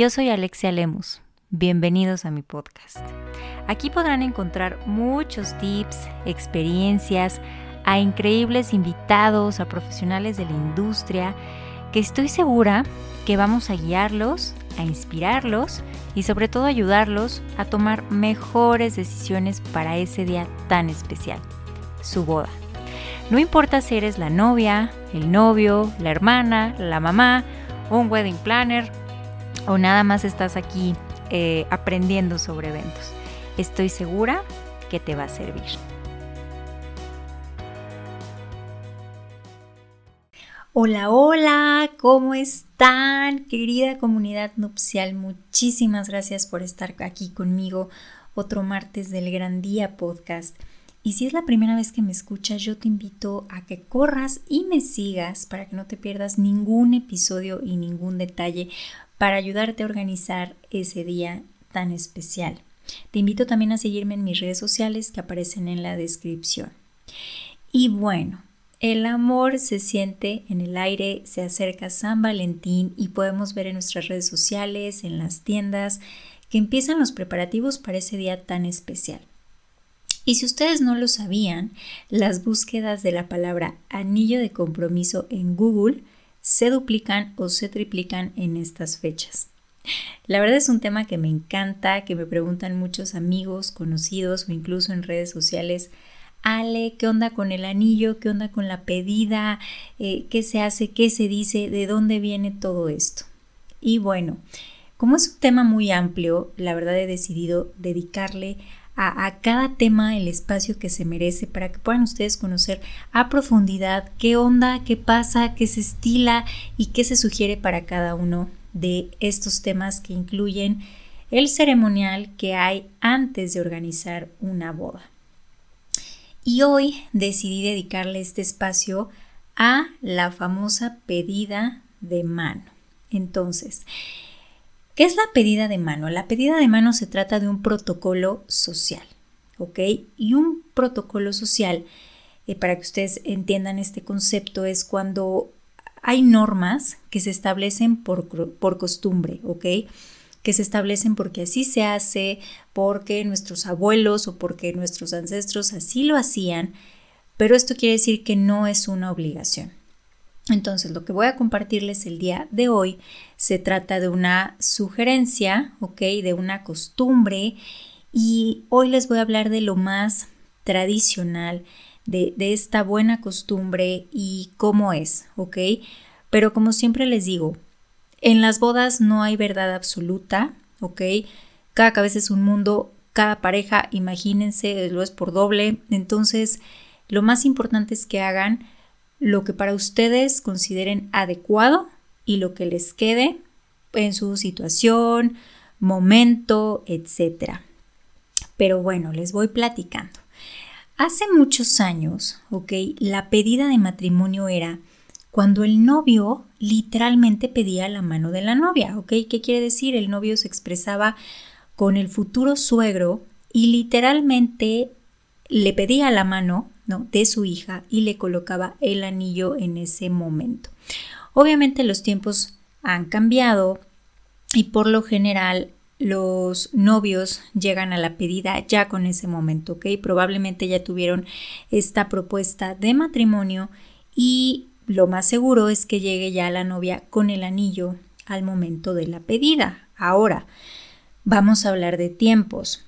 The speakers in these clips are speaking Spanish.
Yo soy Alexia Lemus. Bienvenidos a mi podcast. Aquí podrán encontrar muchos tips, experiencias, a increíbles invitados, a profesionales de la industria, que estoy segura que vamos a guiarlos, a inspirarlos y sobre todo ayudarlos a tomar mejores decisiones para ese día tan especial, su boda. No importa si eres la novia, el novio, la hermana, la mamá, un wedding planner o nada más estás aquí eh, aprendiendo sobre eventos. Estoy segura que te va a servir. Hola, hola, ¿cómo están? Querida comunidad nupcial, muchísimas gracias por estar aquí conmigo otro martes del Gran Día Podcast. Y si es la primera vez que me escuchas, yo te invito a que corras y me sigas para que no te pierdas ningún episodio y ningún detalle para ayudarte a organizar ese día tan especial. Te invito también a seguirme en mis redes sociales que aparecen en la descripción. Y bueno, el amor se siente en el aire, se acerca San Valentín y podemos ver en nuestras redes sociales, en las tiendas, que empiezan los preparativos para ese día tan especial. Y si ustedes no lo sabían, las búsquedas de la palabra anillo de compromiso en Google se duplican o se triplican en estas fechas. La verdad es un tema que me encanta, que me preguntan muchos amigos, conocidos o incluso en redes sociales. Ale, ¿qué onda con el anillo? ¿Qué onda con la pedida? Eh, ¿Qué se hace? ¿Qué se dice? ¿De dónde viene todo esto? Y bueno, como es un tema muy amplio, la verdad he decidido dedicarle a, cada tema el espacio que se merece para que puedan ustedes conocer a profundidad qué onda, qué pasa, qué se estila y qué se sugiere para cada uno de estos temas que incluyen el ceremonial que hay antes de organizar una boda. Y hoy decidí dedicarle este espacio a la famosa pedida de mano. Entonces, ¿Qué es la pedida de mano? La pedida de mano se trata de un protocolo social, ¿ok? Y un protocolo social, eh, para que ustedes entiendan este concepto, es cuando hay normas que se establecen por, por costumbre, ¿ok? que se establecen porque así se hace, porque nuestros abuelos o porque nuestros ancestros así lo hacían, pero esto quiere decir que no es una obligación. Entonces, lo que voy a compartirles el día de hoy se trata de una sugerencia, ¿ok? De una costumbre y hoy les voy a hablar de lo más tradicional, de, esta buena costumbre y cómo es, ¿ok? Pero como siempre les digo, en las bodas no hay verdad absoluta, ¿ok? Cada cabeza es un mundo, cada pareja, imagínense, lo es por doble. Entonces, lo más importante es que hagan lo que para ustedes consideren adecuado y lo que les quede en su situación, momento, etc. Pero bueno, les voy platicando. Hace muchos años, ¿ok? La pedida de matrimonio era cuando el novio literalmente pedía la mano de la novia, ¿ok? ¿Qué quiere decir? El novio se expresaba con el futuro suegro y literalmente le pedía la mano de su hija y le colocaba el anillo en ese momento. Obviamente los tiempos han cambiado y por lo general los novios llegan a la pedida ya con ese momento, ¿ok? Probablemente ya tuvieron esta propuesta de matrimonio y lo más seguro es que llegue ya la novia con el anillo al momento de la pedida. Ahora, vamos a hablar de tiempos.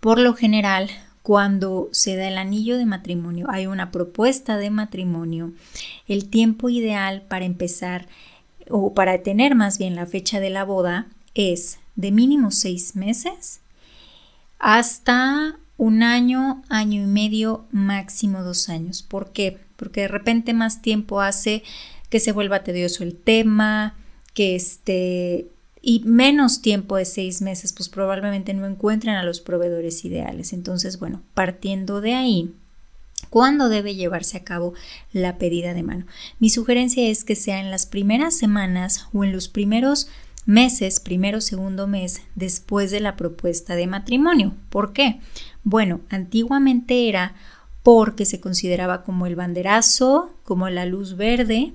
Por lo general, cuando se da el anillo de matrimonio, hay una propuesta de matrimonio, el tiempo ideal para empezar o para tener más bien la fecha de la boda es de mínimo seis meses hasta un año, año y medio, máximo dos años. ¿Por qué? Porque de repente más tiempo hace que se vuelva tedioso el tema, que este, y menos tiempo de seis meses, pues probablemente no encuentren a los proveedores ideales. Entonces, bueno, partiendo de ahí, ¿cuándo debe llevarse a cabo la pedida de mano? Mi sugerencia es que sea en las primeras semanas o en los primeros meses, primero, segundo mes, después de la propuesta de matrimonio. ¿Por qué? Bueno, antiguamente era porque se consideraba como el banderazo, como la luz verde,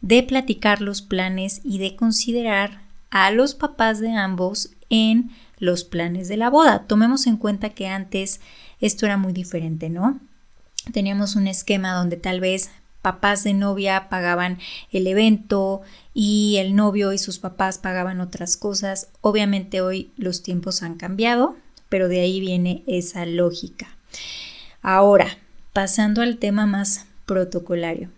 de platicar los planes y de considerar a los papás de ambos en los planes de la boda. Tomemos en cuenta que antes esto era muy diferente, ¿no? Teníamos un esquema donde tal vez papás de novia pagaban el evento y el novio y sus papás pagaban otras cosas. Obviamente hoy los tiempos han cambiado, pero de ahí viene esa lógica. Ahora, pasando al tema más protocolario.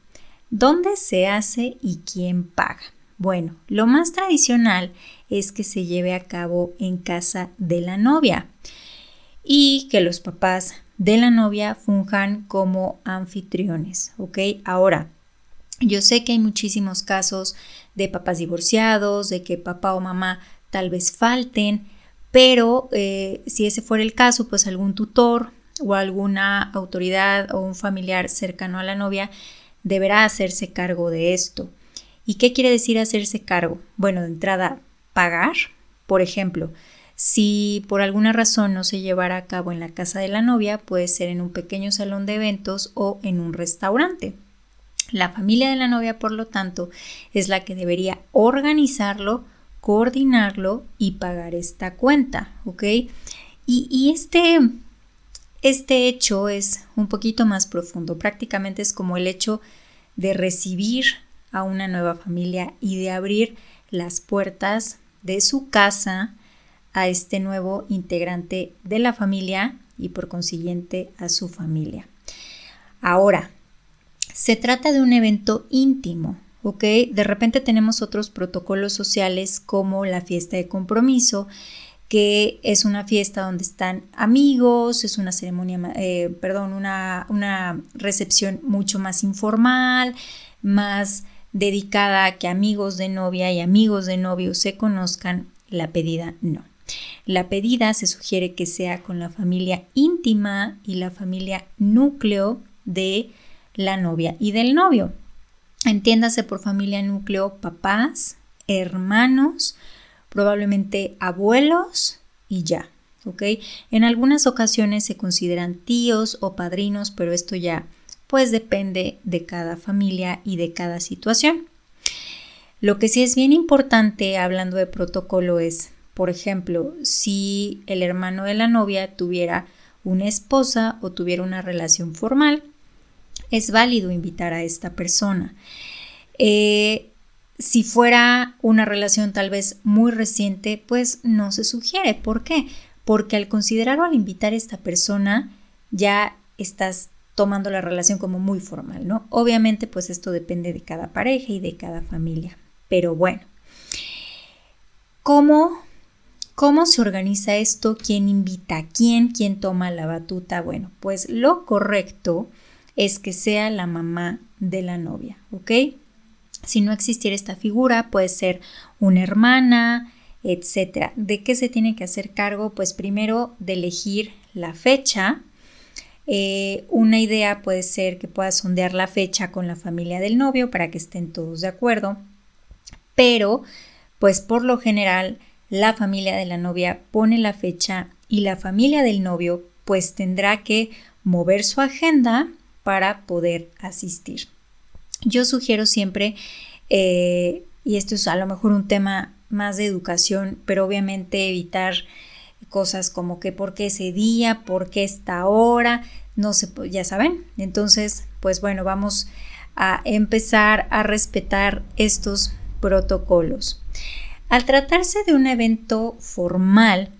¿Dónde se hace y quién paga? Bueno, lo más tradicional es que se lleve a cabo en casa de la novia y que los papás de la novia funjan como anfitriones, ¿ok? Ahora, yo sé que hay muchísimos casos de papás divorciados, de que papá o mamá tal vez falten, pero eh, si ese fuera el caso, pues algún tutor o alguna autoridad o un familiar cercano a la novia deberá hacerse cargo de esto. ¿Y qué quiere decir hacerse cargo? Bueno, de entrada, pagar. Por ejemplo, si por alguna razón no se llevara a cabo en la casa de la novia, puede ser en un pequeño salón de eventos o en un restaurante. La familia de la novia, por lo tanto, es la que debería organizarlo, coordinarlo y pagar esta cuenta, ¿ok? Y, este, este hecho es un poquito más profundo, prácticamente es como el hecho de recibir a una nueva familia y de abrir las puertas de su casa a este nuevo integrante de la familia y por consiguiente a su familia. Ahora, se trata de un evento íntimo, ¿ok? De repente tenemos otros protocolos sociales como la fiesta de compromiso, que es una fiesta donde están amigos, es una ceremonia, eh, perdón, una, una recepción mucho más informal, más dedicada a que amigos de novia y amigos de novio se conozcan, la pedida no. La pedida se sugiere que sea con la familia íntima y la familia núcleo de la novia y del novio. Entiéndase por familia núcleo papás, hermanos, probablemente abuelos y ya. ¿ok? En algunas ocasiones se consideran tíos o padrinos, pero esto ya pues depende de cada familia y de cada situación. Lo que sí es bien importante hablando de protocolo es, por ejemplo, si el hermano de la novia tuviera una esposa o tuviera una relación formal, es válido invitar a esta persona. Eh, si fuera una relación tal vez muy reciente, pues no se sugiere. ¿Por qué? Porque al considerar o al invitar a esta persona, ya estás tomando la relación como muy formal, ¿no? Obviamente, pues esto depende de cada pareja y de cada familia. Pero bueno, ¿cómo, cómo se organiza esto? ¿Quién invita a quién? ¿Quién toma la batuta? Bueno, pues lo correcto es que sea la mamá de la novia, ¿ok? Si no existiera esta figura, puede ser una hermana, etcétera. ¿De qué se tiene que hacer cargo? Pues primero de elegir la fecha, eh, una idea puede ser que puedas sondear la fecha con la familia del novio para que estén todos de acuerdo, pero pues por lo general la familia de la novia pone la fecha y la familia del novio pues tendrá que mover su agenda para poder asistir. Yo sugiero siempre, eh, y esto es a lo mejor un tema más de educación, pero obviamente evitar cosas como que por qué ese día, por qué esta hora, no sé, ya saben. Entonces, pues bueno, vamos a empezar a respetar estos protocolos. Al tratarse de un evento formal,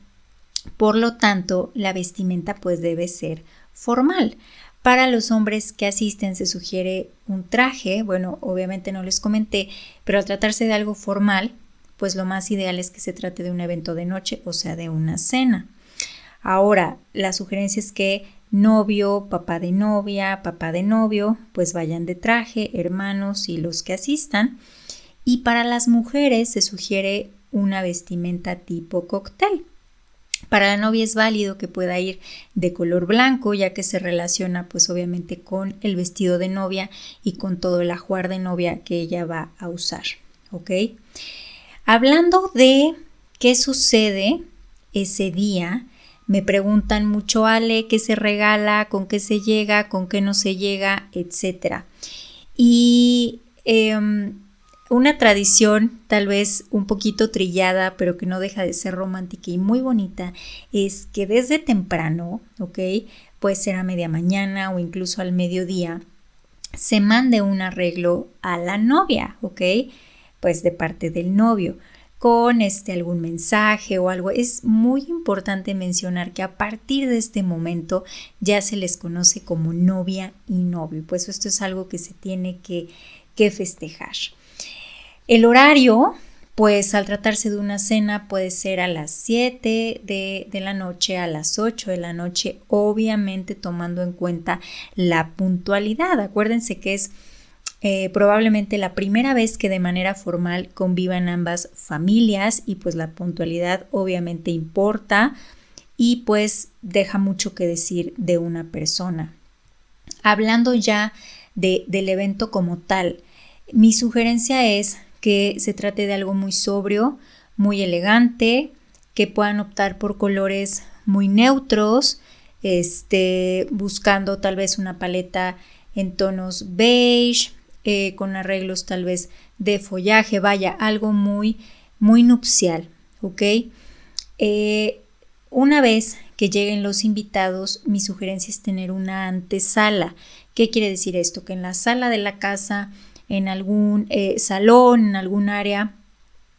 por lo tanto, la vestimenta pues debe ser formal. Para los hombres que asisten se sugiere un traje, bueno, obviamente no les comenté, pero al tratarse de algo formal, pues lo más ideal es que se trate de un evento de noche, o sea, de una cena. Ahora, la sugerencia es que novio, papá de novia, papá de novio, pues vayan de traje, hermanos y los que asistan. Y para las mujeres se sugiere una vestimenta tipo cóctel. Para la novia es válido que pueda ir de color blanco, ya que se relaciona pues obviamente con el vestido de novia y con todo el ajuar de novia que ella va a usar, ¿ok? Hablando de qué sucede ese día, me preguntan mucho, Ale, qué se regala, con qué se llega, con qué no se llega, etc. Y em, una tradición tal vez un poquito trillada, pero que no deja de ser romántica y muy bonita, es que desde temprano, ¿ok? Puede ser a media mañana o incluso al mediodía, se mande un arreglo a la novia, ¿ok? Pues de parte del novio con este algún mensaje o algo. Es muy importante mencionar que a partir de este momento ya se les conoce como novia y novio. Pues esto es algo que se tiene que, que festejar. El horario, pues al tratarse de una cena puede ser a las 7 de, de, la noche, a las 8 de la noche, obviamente tomando en cuenta la puntualidad. Acuérdense que es eh, probablemente la primera vez que de manera formal convivan ambas familias y pues la puntualidad obviamente importa y pues deja mucho que decir de una persona. Hablando ya de, del evento como tal, mi sugerencia es que se trate de algo muy sobrio, muy elegante, que puedan optar por colores muy neutros, este, buscando tal vez una paleta en tonos beige, eh, con arreglos tal vez de follaje, vaya, algo muy, muy nupcial, ¿ok? Eh, una vez que lleguen los invitados, mi sugerencia es tener una antesala. ¿Qué quiere decir esto? Que en la sala de la casa en algún eh, salón, en algún área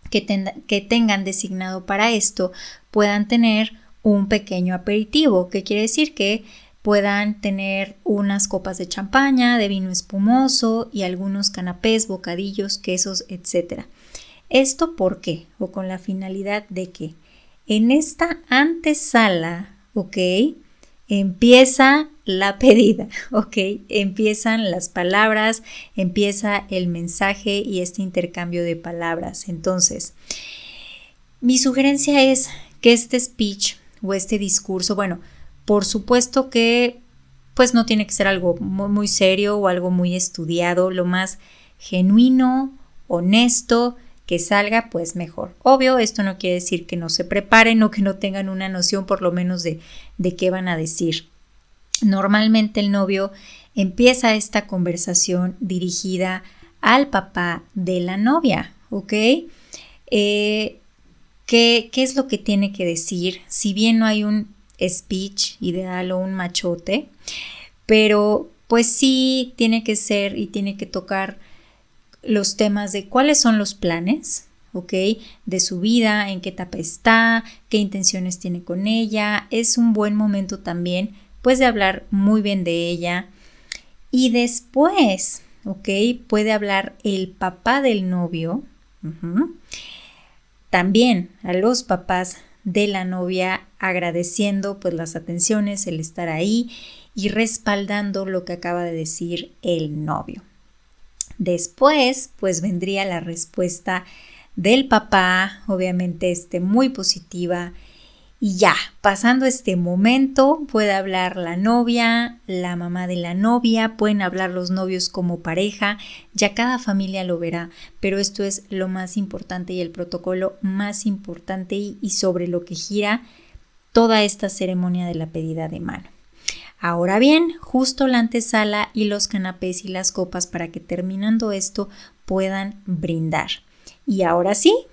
que, que tengan designado para esto, puedan tener un pequeño aperitivo, que quiere decir que puedan tener unas copas de champaña, de vino espumoso y algunos canapés, bocadillos, quesos, etc. ¿Esto por qué? O con la finalidad de que en esta antesala, ¿ok? Empieza la pedida, ¿ok? Empiezan las palabras, empieza el mensaje y este intercambio de palabras. Entonces, mi sugerencia es que este speech o este discurso, bueno, por supuesto que pues no tiene que ser algo muy, serio o algo muy estudiado, lo más genuino, honesto, que salga, pues mejor. Obvio, esto no quiere decir que no se preparen o que no tengan una noción por lo menos de, de qué van a decir. Normalmente el novio empieza esta conversación dirigida al papá de la novia, ¿ok? Eh, ¿qué, ¿Qué es lo que tiene que decir? Si bien no hay un speech ideal o un machote, pero pues sí tiene que ser y tiene que tocar los temas de cuáles son los planes, ¿ok? De su vida, en qué etapa está, qué intenciones tiene con ella. Es un buen momento también, pues, de hablar muy bien de ella. Y después, ¿ok? Puede hablar el papá del novio. También a los papás de la novia agradeciendo pues las atenciones, el estar ahí y respaldando lo que acaba de decir el novio. Después, pues vendría la respuesta del papá, obviamente este muy positiva. Y ya, pasando este momento, puede hablar la novia, la mamá de la novia, pueden hablar los novios como pareja, ya cada familia lo verá, pero esto es lo más importante y el protocolo más importante y, sobre lo que gira toda esta ceremonia de la pedida de mano. Ahora bien, justo la antesala y los canapés y las copas para que terminando esto puedan brindar. Y ahora sí,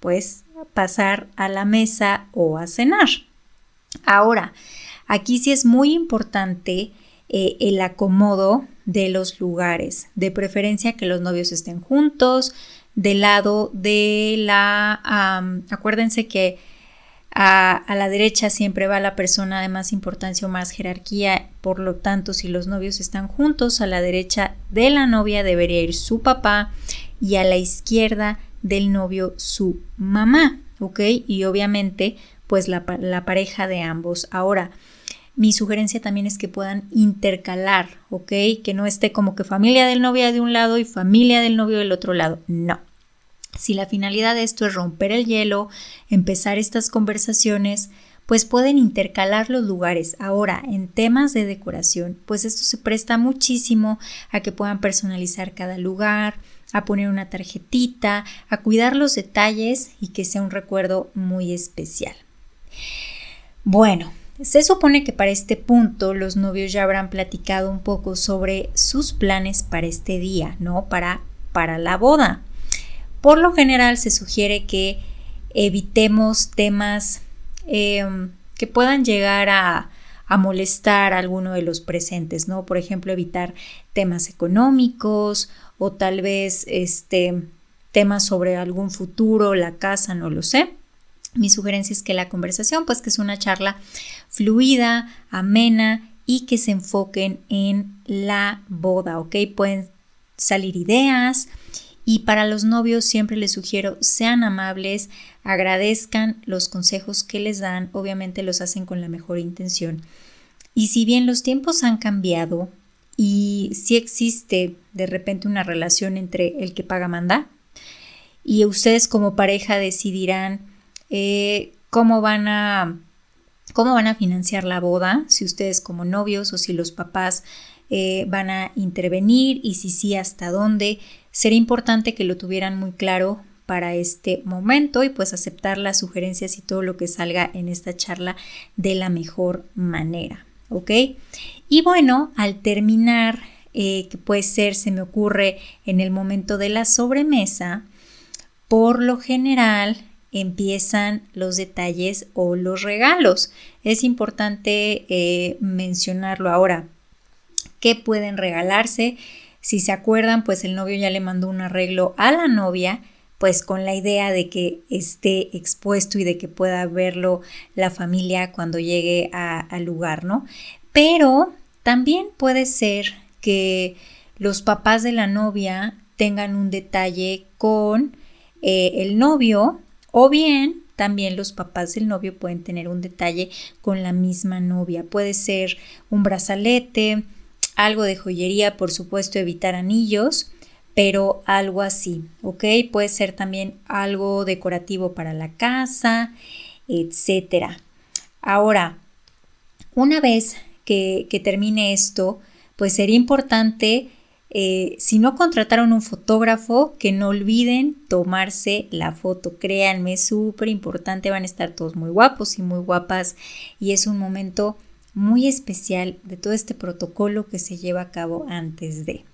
pues pasar a la mesa o a cenar. Ahora, aquí sí es muy importante eh, el acomodo de los lugares, de preferencia que los novios estén juntos, del lado de la... acuérdense que a, la derecha siempre va la persona de más importancia o más jerarquía, por lo tanto, si los novios están juntos, a la derecha de la novia debería ir su papá y a la izquierda del novio su mamá, ¿ok? Y obviamente, pues la, la pareja de ambos. Ahora, mi sugerencia también es que puedan intercalar, ¿ok? Que no esté como que familia del novio de un lado y familia del novio del otro lado. No. Si la finalidad de esto es romper el hielo, empezar estas conversaciones, pues pueden intercalar los lugares. Ahora, en temas de decoración, pues esto se presta muchísimo a que puedan personalizar cada lugar, a poner una tarjetita, a cuidar los detalles y que sea un recuerdo muy especial. Bueno, se supone que para este punto los novios ya habrán platicado un poco sobre sus planes para este día, ¿no? Para, para la boda. Por lo general se sugiere que evitemos temas em, que puedan llegar a, a molestar a alguno de los presentes, ¿no? Por ejemplo, evitar temas económicos o tal vez este temas sobre algún futuro, la casa, no lo sé. Mi sugerencia es que la conversación, pues que es una charla fluida, amena y que se enfoquen en la boda, ¿ok? Pueden salir ideas y para los novios siempre les sugiero sean amables, agradezcan los consejos que les dan, obviamente los hacen con la mejor intención. Y si bien los tiempos han cambiado y si existe de repente una relación entre el que paga manda y ustedes como pareja decidirán eh, cómo van a cómo van a financiar la boda, si ustedes como novios o si los papás eh, van a intervenir y si sí hasta dónde. Sería importante que lo tuvieran muy claro para este momento y pues aceptar las sugerencias y todo lo que salga en esta charla de la mejor manera. ¿Ok? Y bueno, al terminar, eh, que puede ser, se me ocurre en el momento de la sobremesa, por lo general empiezan los detalles o los regalos. Es importante eh, mencionarlo ahora. ¿Qué pueden regalarse? Si se acuerdan, pues el novio ya le mandó un arreglo a la novia pues con la idea de que esté expuesto y de que pueda verlo la familia cuando llegue al lugar, ¿no? Pero también puede ser que los papás de la novia tengan un detalle con eh, el novio o bien también los papás del novio pueden tener un detalle con la misma novia. Puede ser un brazalete, algo de joyería, por supuesto, evitar anillos pero algo así, ¿ok? Puede ser también algo decorativo para la casa, etcétera. Ahora, una vez que, termine esto, pues sería importante, eh, si no contrataron un fotógrafo, que no olviden tomarse la foto. Créanme, es súper importante, van a estar todos muy guapos y muy guapas y es un momento muy especial de todo este protocolo que se lleva a cabo antes de.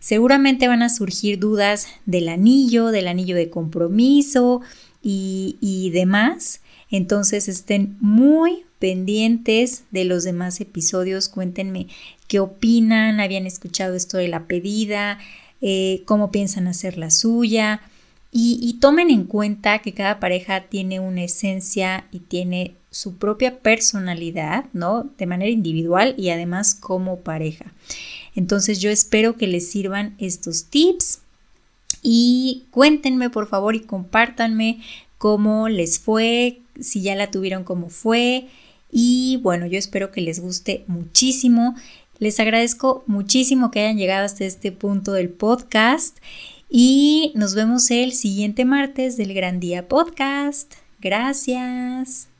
Seguramente van a surgir dudas del anillo, del anillo de compromiso y, demás. Entonces estén muy pendientes de los demás episodios. Cuéntenme qué opinan, habían escuchado esto de la pedida, eh, cómo piensan hacer la suya. Y, tomen en cuenta que cada pareja tiene una esencia y tiene su propia personalidad, ¿no? De manera individual y además como pareja. Entonces yo espero que les sirvan estos tips y cuéntenme por favor y compártanme cómo les fue, si ya la tuvieron cómo fue y bueno, yo espero que les guste muchísimo. Les agradezco muchísimo que hayan llegado hasta este punto del podcast y nos vemos el siguiente martes del Gran Día Podcast. Gracias.